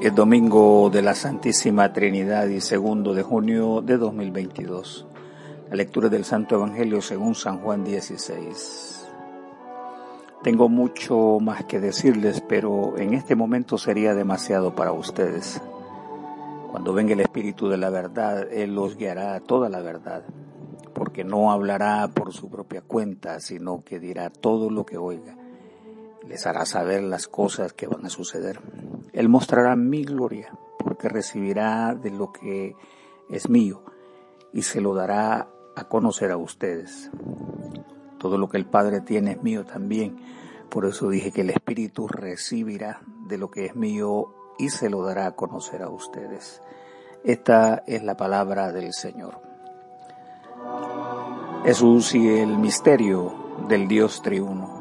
Domingo de la Santísima Trinidad y segundo de junio de 2022. La lectura del Santo Evangelio según San Juan 16. Tengo mucho más que decirles, pero en este momento sería demasiado para ustedes. Cuando venga el Espíritu de la verdad, Él los guiará a toda la verdad, porque no hablará por su propia cuenta, sino que dirá todo lo que oiga les hará saber las cosas que van a suceder. Él mostrará mi gloria, porque recibirá de lo que es mío y se lo dará a conocer a ustedes. Todo lo que el Padre tiene es mío también. Por eso dije que el Espíritu recibirá de lo que es mío y se lo dará a conocer a ustedes. Esta es la palabra del Señor. Jesús y el misterio del Dios triuno.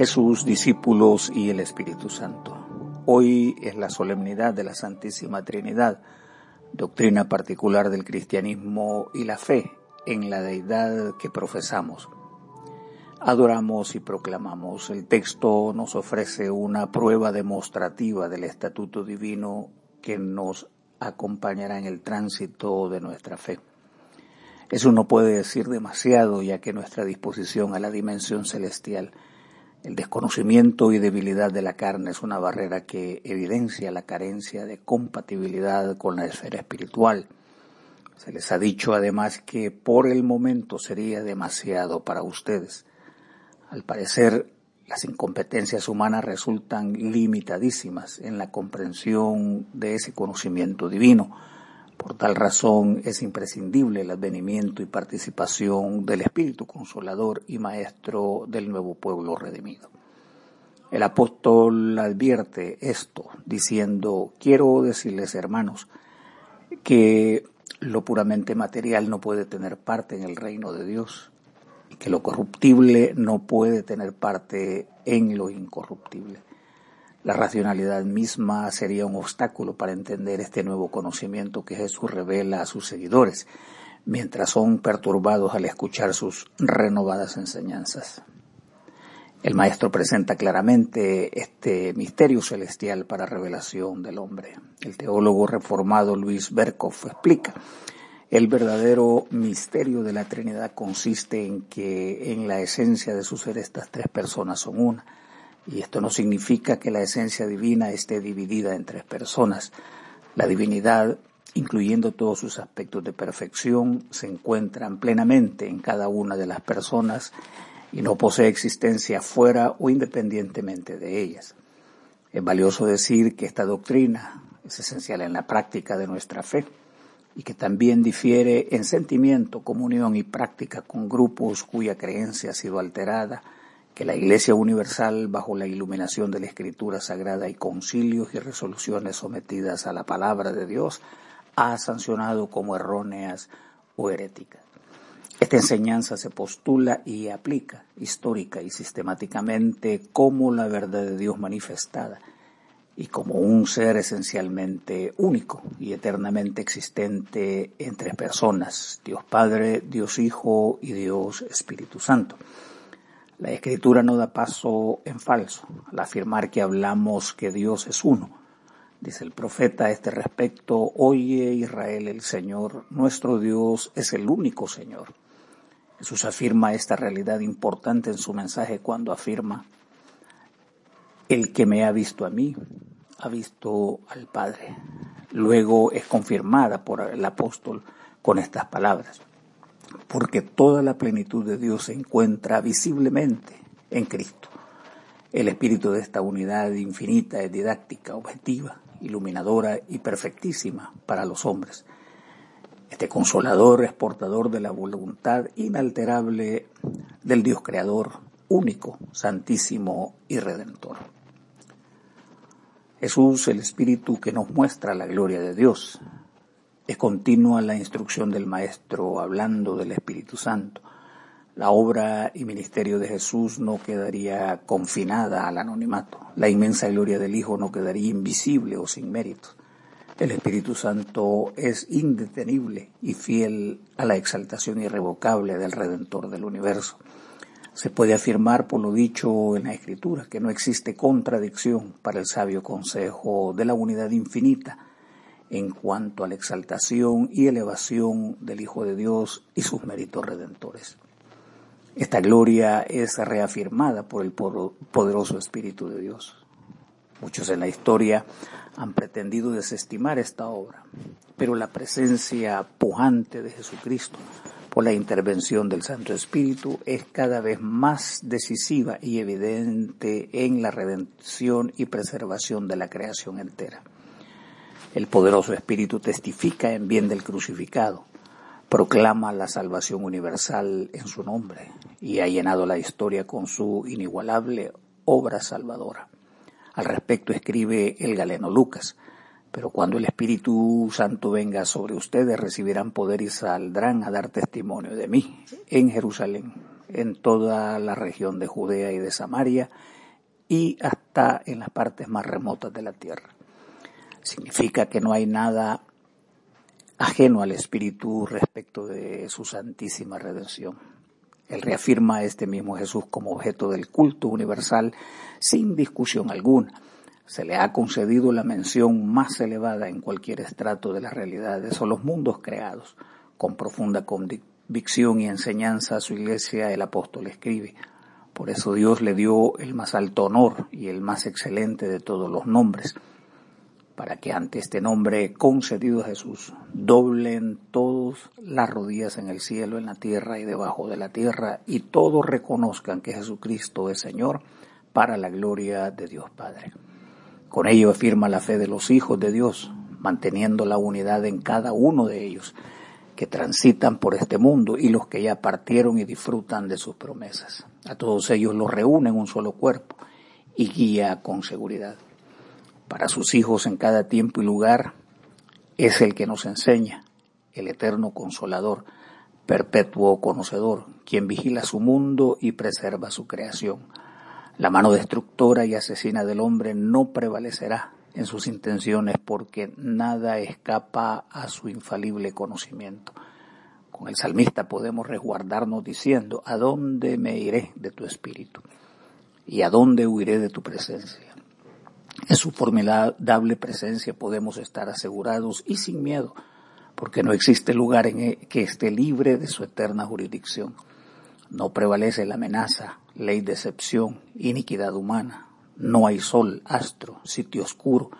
Jesús, discípulos y el Espíritu Santo. Hoy es la solemnidad de la Santísima Trinidad, doctrina particular del cristianismo y la fe en la deidad que profesamos. Adoramos y proclamamos. El texto nos ofrece una prueba demostrativa del estatuto divino que nos acompañará en el tránsito de nuestra fe. Eso no puede decir demasiado ya que nuestra disposición a la dimensión celestial el desconocimiento y debilidad de la carne es una barrera que evidencia la carencia de compatibilidad con la esfera espiritual. Se les ha dicho además que por el momento sería demasiado para ustedes. Al parecer, las incompetencias humanas resultan limitadísimas en la comprensión de ese conocimiento divino por tal razón es imprescindible el advenimiento y participación del Espíritu Consolador y Maestro del nuevo pueblo redimido. El apóstol advierte esto diciendo, quiero decirles hermanos, que lo puramente material no puede tener parte en el reino de Dios y que lo corruptible no puede tener parte en lo incorruptible. La racionalidad misma sería un obstáculo para entender este nuevo conocimiento que Jesús revela a sus seguidores, mientras son perturbados al escuchar sus renovadas enseñanzas. El Maestro presenta claramente este misterio celestial para revelación del hombre. El teólogo reformado Luis Berkhoff explica, el verdadero misterio de la Trinidad consiste en que en la esencia de su ser estas tres personas son una y esto no significa que la esencia divina esté dividida en tres personas. La divinidad, incluyendo todos sus aspectos de perfección, se encuentran plenamente en cada una de las personas y no posee existencia fuera o independientemente de ellas. Es valioso decir que esta doctrina es esencial en la práctica de nuestra fe y que también difiere en sentimiento, comunión y práctica con grupos cuya creencia ha sido alterada que la Iglesia Universal, bajo la iluminación de la Escritura Sagrada y concilios y resoluciones sometidas a la palabra de Dios, ha sancionado como erróneas o heréticas. Esta enseñanza se postula y aplica histórica y sistemáticamente como la verdad de Dios manifestada y como un ser esencialmente único y eternamente existente entre personas, Dios Padre, Dios Hijo y Dios Espíritu Santo. La escritura no da paso en falso al afirmar que hablamos que Dios es uno. Dice el profeta a este respecto, oye Israel, el Señor, nuestro Dios es el único Señor. Jesús afirma esta realidad importante en su mensaje cuando afirma, el que me ha visto a mí, ha visto al Padre. Luego es confirmada por el apóstol con estas palabras porque toda la plenitud de Dios se encuentra visiblemente en Cristo. El espíritu de esta unidad infinita es didáctica, objetiva, iluminadora y perfectísima para los hombres. Este consolador es portador de la voluntad inalterable del Dios creador, único, santísimo y redentor. Jesús, el Espíritu que nos muestra la gloria de Dios, es continua la instrucción del Maestro hablando del Espíritu Santo. La obra y ministerio de Jesús no quedaría confinada al anonimato. La inmensa gloria del Hijo no quedaría invisible o sin mérito. El Espíritu Santo es indetenible y fiel a la exaltación irrevocable del Redentor del universo. Se puede afirmar por lo dicho en la Escritura que no existe contradicción para el sabio consejo de la unidad infinita en cuanto a la exaltación y elevación del Hijo de Dios y sus méritos redentores. Esta gloria es reafirmada por el poderoso Espíritu de Dios. Muchos en la historia han pretendido desestimar esta obra, pero la presencia pujante de Jesucristo por la intervención del Santo Espíritu es cada vez más decisiva y evidente en la redención y preservación de la creación entera. El poderoso Espíritu testifica en bien del crucificado, proclama la salvación universal en su nombre y ha llenado la historia con su inigualable obra salvadora. Al respecto escribe el galeno Lucas, pero cuando el Espíritu Santo venga sobre ustedes, recibirán poder y saldrán a dar testimonio de mí en Jerusalén, en toda la región de Judea y de Samaria y hasta en las partes más remotas de la tierra. Significa que no hay nada ajeno al Espíritu respecto de su santísima redención. Él reafirma a este mismo Jesús como objeto del culto universal sin discusión alguna se le ha concedido la mención más elevada en cualquier estrato de las realidades o los mundos creados. Con profunda convicción y enseñanza a su iglesia el apóstol escribe. Por eso Dios le dio el más alto honor y el más excelente de todos los nombres, para que ante este nombre concedido a Jesús doblen todos las rodillas en el cielo, en la tierra y debajo de la tierra, y todos reconozcan que Jesucristo es Señor para la gloria de Dios Padre. Con ello afirma la fe de los hijos de Dios, manteniendo la unidad en cada uno de ellos, que transitan por este mundo y los que ya partieron y disfrutan de sus promesas. A todos ellos los reúne en un solo cuerpo y guía con seguridad. Para sus hijos en cada tiempo y lugar es el que nos enseña, el eterno consolador, perpetuo conocedor, quien vigila su mundo y preserva su creación la mano destructora y asesina del hombre no prevalecerá en sus intenciones porque nada escapa a su infalible conocimiento. Con el salmista podemos resguardarnos diciendo, ¿a dónde me iré de tu espíritu? ¿Y a dónde huiré de tu presencia? En su formidable presencia podemos estar asegurados y sin miedo, porque no existe lugar en e-, que esté libre de su eterna jurisdicción. No prevalece la amenaza, ley de excepción, iniquidad humana. No hay sol, astro, sitio oscuro,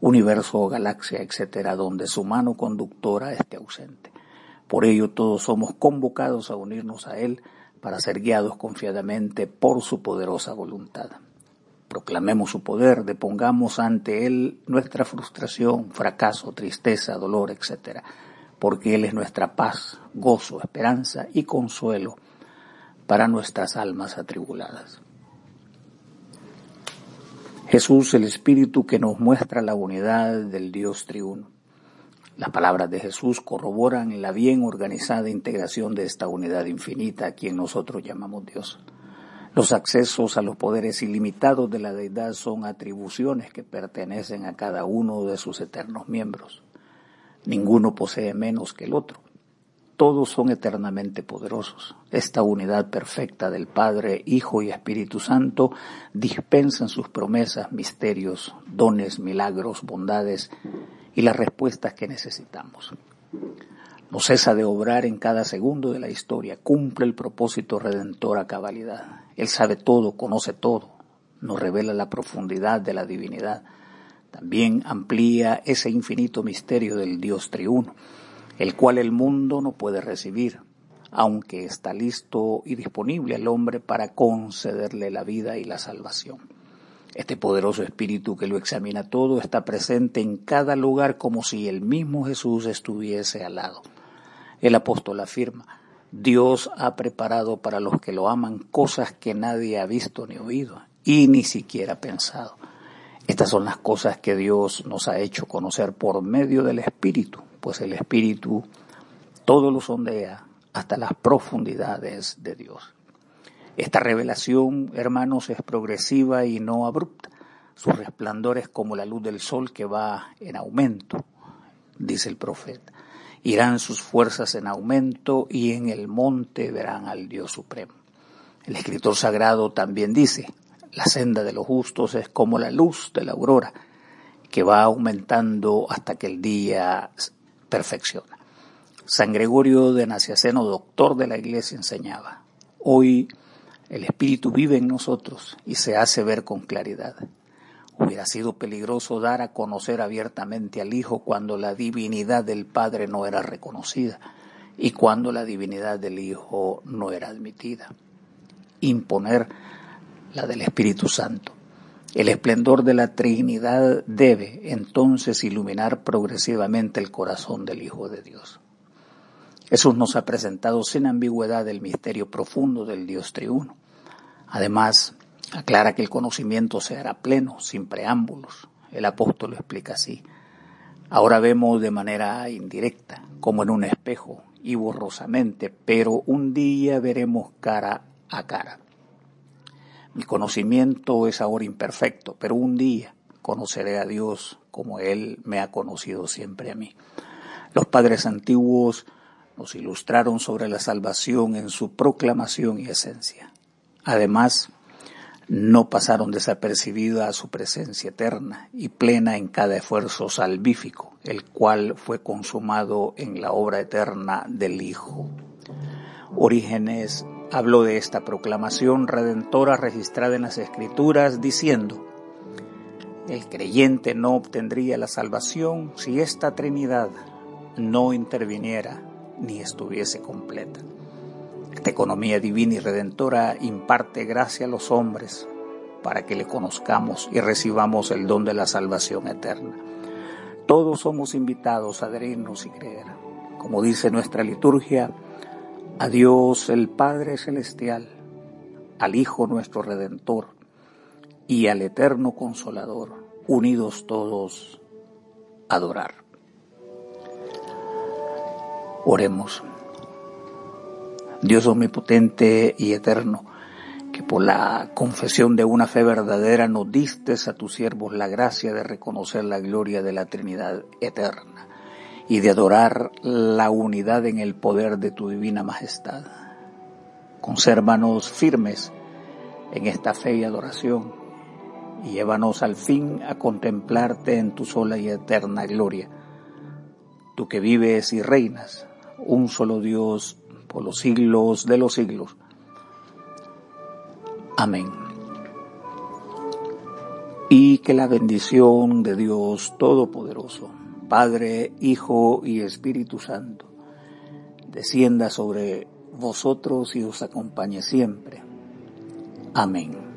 universo o galaxia, etcétera, donde su mano conductora esté ausente. Por ello todos somos convocados a unirnos a Él para ser guiados confiadamente por su poderosa voluntad. Proclamemos su poder, depongamos ante Él nuestra frustración, fracaso, tristeza, dolor, etcétera, porque Él es nuestra paz, gozo, esperanza y consuelo para nuestras almas atribuladas. Jesús, el Espíritu que nos muestra la unidad del Dios triuno. Las palabras de Jesús corroboran la bien organizada integración de esta unidad infinita a quien nosotros llamamos Dios. Los accesos a los poderes ilimitados de la deidad son atribuciones que pertenecen a cada uno de sus eternos miembros. Ninguno posee menos que el otro todos son eternamente poderosos. Esta unidad perfecta del Padre, Hijo y Espíritu Santo dispensan sus promesas, misterios, dones, milagros, bondades y las respuestas que necesitamos. No cesa de obrar en cada segundo de la historia, cumple el propósito redentor a cabalidad. Él sabe todo, conoce todo, nos revela la profundidad de la divinidad. También amplía ese infinito misterio del Dios triuno el cual el mundo no puede recibir, aunque está listo y disponible al hombre para concederle la vida y la salvación. Este poderoso espíritu que lo examina todo está presente en cada lugar como si el mismo Jesús estuviese al lado. El apóstol afirma, Dios ha preparado para los que lo aman cosas que nadie ha visto ni oído y ni siquiera pensado. Estas son las cosas que Dios nos ha hecho conocer por medio del Espíritu pues el Espíritu todo lo sondea hasta las profundidades de Dios. Esta revelación, hermanos, es progresiva y no abrupta. Su resplandor es como la luz del sol que va en aumento, dice el profeta. Irán sus fuerzas en aumento y en el monte verán al Dios supremo. El escritor sagrado también dice, la senda de los justos es como la luz de la aurora, que va aumentando hasta que el día perfecciona. San Gregorio de Naciaceno, doctor de la Iglesia, enseñaba, hoy el Espíritu vive en nosotros y se hace ver con claridad. Hubiera sido peligroso dar a conocer abiertamente al Hijo cuando la divinidad del Padre no era reconocida y cuando la divinidad del Hijo no era admitida. Imponer la del Espíritu Santo. El esplendor de la Trinidad debe entonces iluminar progresivamente el corazón del Hijo de Dios. Jesús nos ha presentado sin ambigüedad el misterio profundo del Dios triuno. Además, aclara que el conocimiento se hará pleno, sin preámbulos. El apóstol lo explica así. Ahora vemos de manera indirecta, como en un espejo, y borrosamente, pero un día veremos cara a cara. Mi conocimiento es ahora imperfecto, pero un día conoceré a Dios como Él me ha conocido siempre a mí. Los padres antiguos nos ilustraron sobre la salvación en su proclamación y esencia. Además, no pasaron desapercibida su presencia eterna y plena en cada esfuerzo salvífico, el cual fue consumado en la obra eterna del Hijo. Orígenes habló de esta proclamación redentora registrada en las Escrituras diciendo, el creyente no obtendría la salvación si esta Trinidad no interviniera ni estuviese completa. Esta economía divina y redentora imparte gracia a los hombres para que le conozcamos y recibamos el don de la salvación eterna. Todos somos invitados a adherirnos y creer. Como dice nuestra liturgia, a Dios el Padre Celestial, al Hijo nuestro Redentor y al Eterno Consolador, unidos todos adorar. Oremos. Dios omnipotente y eterno, que por la confesión de una fe verdadera nos distes a tus siervos la gracia de reconocer la gloria de la Trinidad eterna y de adorar la unidad en el poder de tu divina majestad. Consérvanos firmes en esta fe y adoración y llévanos al fin a contemplarte en tu sola y eterna gloria. Tú que vives y reinas, un solo Dios por los siglos de los siglos. Amén. Y que la bendición de Dios Todopoderoso, Padre, Hijo y Espíritu Santo, descienda sobre vosotros y os acompañe siempre. Amén.